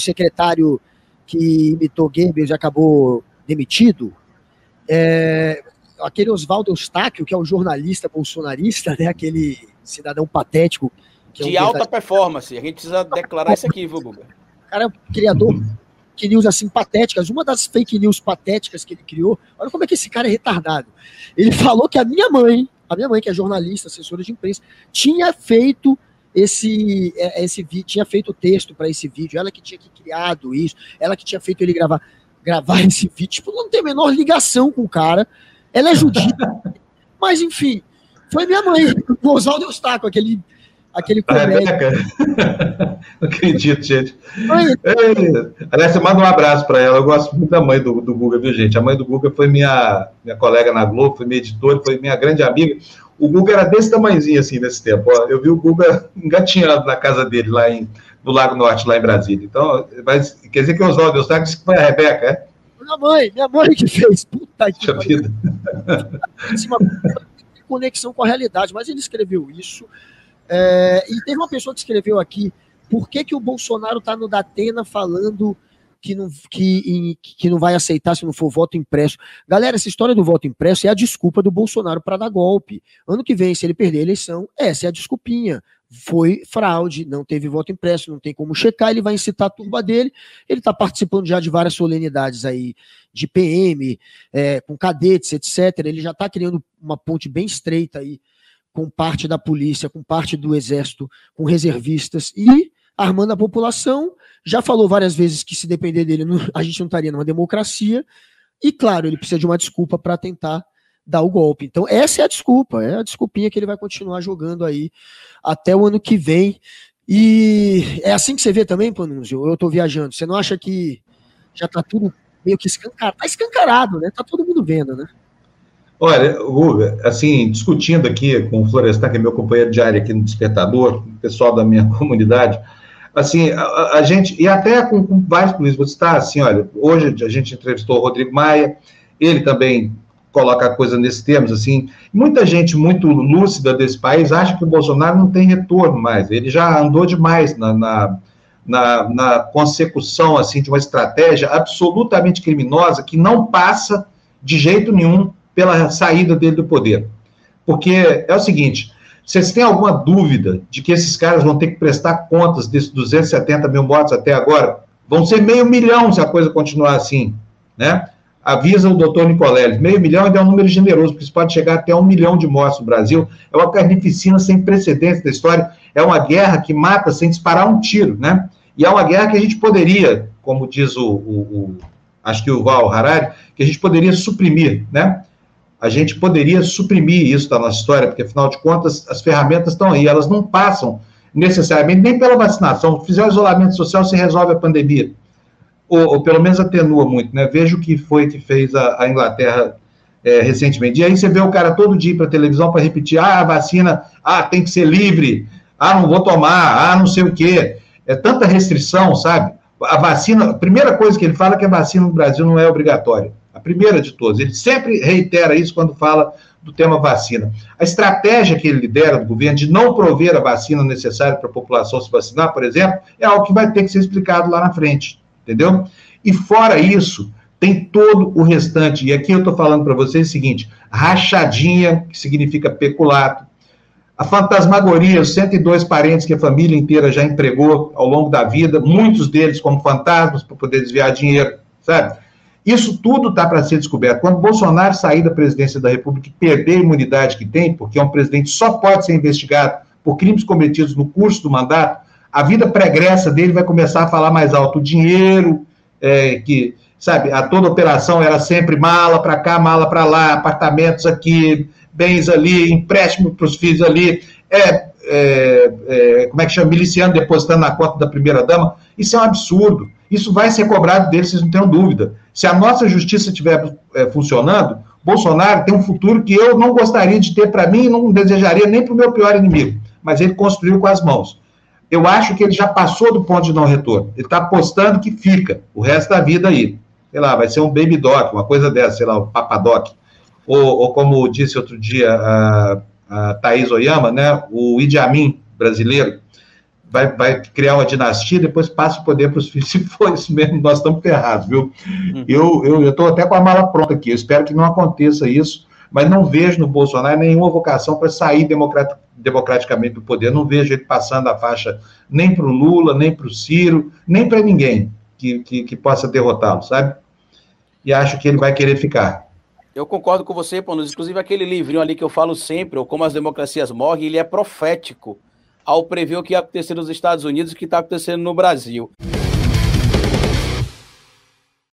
secretário que imitou Goebbels acabou demitido, é, aquele Oswaldo Eustáquio, que é um jornalista bolsonarista, né, aquele cidadão patético. É de um alta performance, a gente precisa declarar isso aqui, viu, Guga? O cara é um criador fake news assim patéticas. Uma das fake news patéticas que ele criou, olha como é que esse cara é retardado. Ele falou que a minha mãe, a minha mãe, que é jornalista, assessora de imprensa, tinha feito esse é, esse vídeo, tinha feito o texto para esse vídeo, ela que tinha que criado isso, ela que tinha feito ele gravar gravar esse vídeo, tipo, não tem a menor ligação com o cara. Ela é judia. mas enfim, foi minha mãe, o Oswaldo Eustáquio, aquele aquele comédia. Não acredito, gente. É, aliás, manda um abraço para ela. Eu gosto muito da mãe do, do Guga, viu, gente? A mãe do Guga foi minha, minha colega na Globo, foi minha editora, foi minha grande amiga. O Guga era desse tamanhozinho, assim, nesse tempo. Ó, eu vi o Guga engatinhando na casa dele, lá em, no Lago Norte, lá em Brasília. Então, mas, quer dizer que o Oswaldo Eustáquio que foi a Rebeca, é? Minha mãe, minha mãe que fez. Puta que vida. Uma conexão com a realidade, mas ele escreveu isso é, e teve uma pessoa que escreveu aqui por que, que o Bolsonaro está no Datena falando que não, que, que não vai aceitar se não for voto impresso. Galera, essa história do voto impresso é a desculpa do Bolsonaro para dar golpe. Ano que vem, se ele perder a eleição, essa é a desculpinha. Foi fraude, não teve voto impresso, não tem como checar, ele vai incitar a turba dele. Ele está participando já de várias solenidades aí de PM, é, com cadetes, etc. Ele já está criando uma ponte bem estreita aí com parte da polícia, com parte do exército, com reservistas e armando a população. Já falou várias vezes que se depender dele, a gente não estaria numa democracia. E claro, ele precisa de uma desculpa para tentar dar o golpe. Então, essa é a desculpa, é a desculpinha que ele vai continuar jogando aí até o ano que vem. E é assim que você vê também, Panunzio? Eu estou viajando. Você não acha que já está tudo meio que escancarado? Está escancarado, né? Está todo mundo vendo, né? Olha, Guga, assim, discutindo aqui com o Florestan, que é meu companheiro de área aqui no Despertador, o pessoal da minha comunidade, assim, a, a gente, e até com, com vários políticos, está assim, olha, hoje a gente entrevistou o Rodrigo Maia, ele também coloca a coisa nesses termos, assim, muita gente muito lúcida desse país acha que o Bolsonaro não tem retorno mais, ele já andou demais na, na, na, na consecução, assim, de uma estratégia absolutamente criminosa que não passa de jeito nenhum pela saída dele do poder. Porque é o seguinte: vocês têm alguma dúvida de que esses caras vão ter que prestar contas desses 270 mil mortos até agora? Vão ser meio milhão se a coisa continuar assim, né? Avisa o doutor Nicoleles, meio milhão ainda é um número generoso, porque isso pode chegar até um milhão de mortos no Brasil. É uma carnificina sem precedentes da história. É uma guerra que mata sem disparar um tiro, né? E é uma guerra que a gente poderia, como diz o, o, o acho que o Val Harari, que a gente poderia suprimir, né? A gente poderia suprimir isso da nossa história, porque afinal de contas as ferramentas estão aí, elas não passam necessariamente nem pela vacinação. Se fizer o isolamento social, se resolve a pandemia. Ou, ou, pelo menos atenua muito, né? Veja o que foi que fez a, a Inglaterra é, recentemente. E aí você vê o cara todo dia para televisão para repetir: ah, a vacina, ah, tem que ser livre, ah, não vou tomar, ah, não sei o quê. É tanta restrição, sabe? A vacina, a primeira coisa que ele fala é que a vacina no Brasil não é obrigatória a primeira de todas. Ele sempre reitera isso quando fala do tema vacina. A estratégia que ele lidera do governo de não prover a vacina necessária para a população se vacinar, por exemplo, é algo que vai ter que ser explicado lá na frente, entendeu? E fora isso, tem todo o restante. E aqui eu estou falando para vocês o seguinte: rachadinha, que significa peculato, a fantasmagoria, os 102 parentes que a família inteira já empregou ao longo da vida, muitos deles como fantasmas para poder desviar dinheiro, sabe? Isso tudo está para ser descoberto. Quando Bolsonaro sair da presidência da República e perder a imunidade que tem, porque é um presidente só pode ser investigado por crimes cometidos no curso do mandato, a vida pregressa dele vai começar a falar mais alto. O dinheiro, é, que, sabe, a toda operação era sempre mala para cá, mala para lá, apartamentos aqui, bens ali, empréstimo para os filhos ali, é, é, é, como é que chama, miliciano depositando na conta da primeira-dama. Isso é um absurdo. Isso vai ser cobrado dele, vocês não tenham dúvida. Se a nossa justiça estiver é, funcionando, Bolsonaro tem um futuro que eu não gostaria de ter para mim e não desejaria nem para o meu pior inimigo. Mas ele construiu com as mãos. Eu acho que ele já passou do ponto de não retorno. Ele está apostando que fica o resto da vida aí. Sei lá, vai ser um baby doc, uma coisa dessa, sei lá, o papadoc. Ou, ou como disse outro dia a, a Thaís Oyama, né, o Idi Amin brasileiro, vai, vai criar uma dinastia, depois passa o poder para os filhos. Se for isso mesmo, nós estamos ferrados, viu? Uhum. Eu estou até com a mala pronta aqui, eu espero que não aconteça isso, mas não vejo no Bolsonaro nenhuma vocação para sair democraticamente do poder. Não vejo ele passando a faixa nem para o Lula, nem para o Ciro, nem para ninguém que, que, que possa derrotá-lo, sabe? E acho que ele vai querer ficar. Eu concordo com você, Panos. Inclusive, aquele livrinho ali que eu falo sempre, ou Como as Democracias Morrem, ele é profético ao prever o que ia acontecer nos Estados Unidos e o que está acontecendo no Brasil.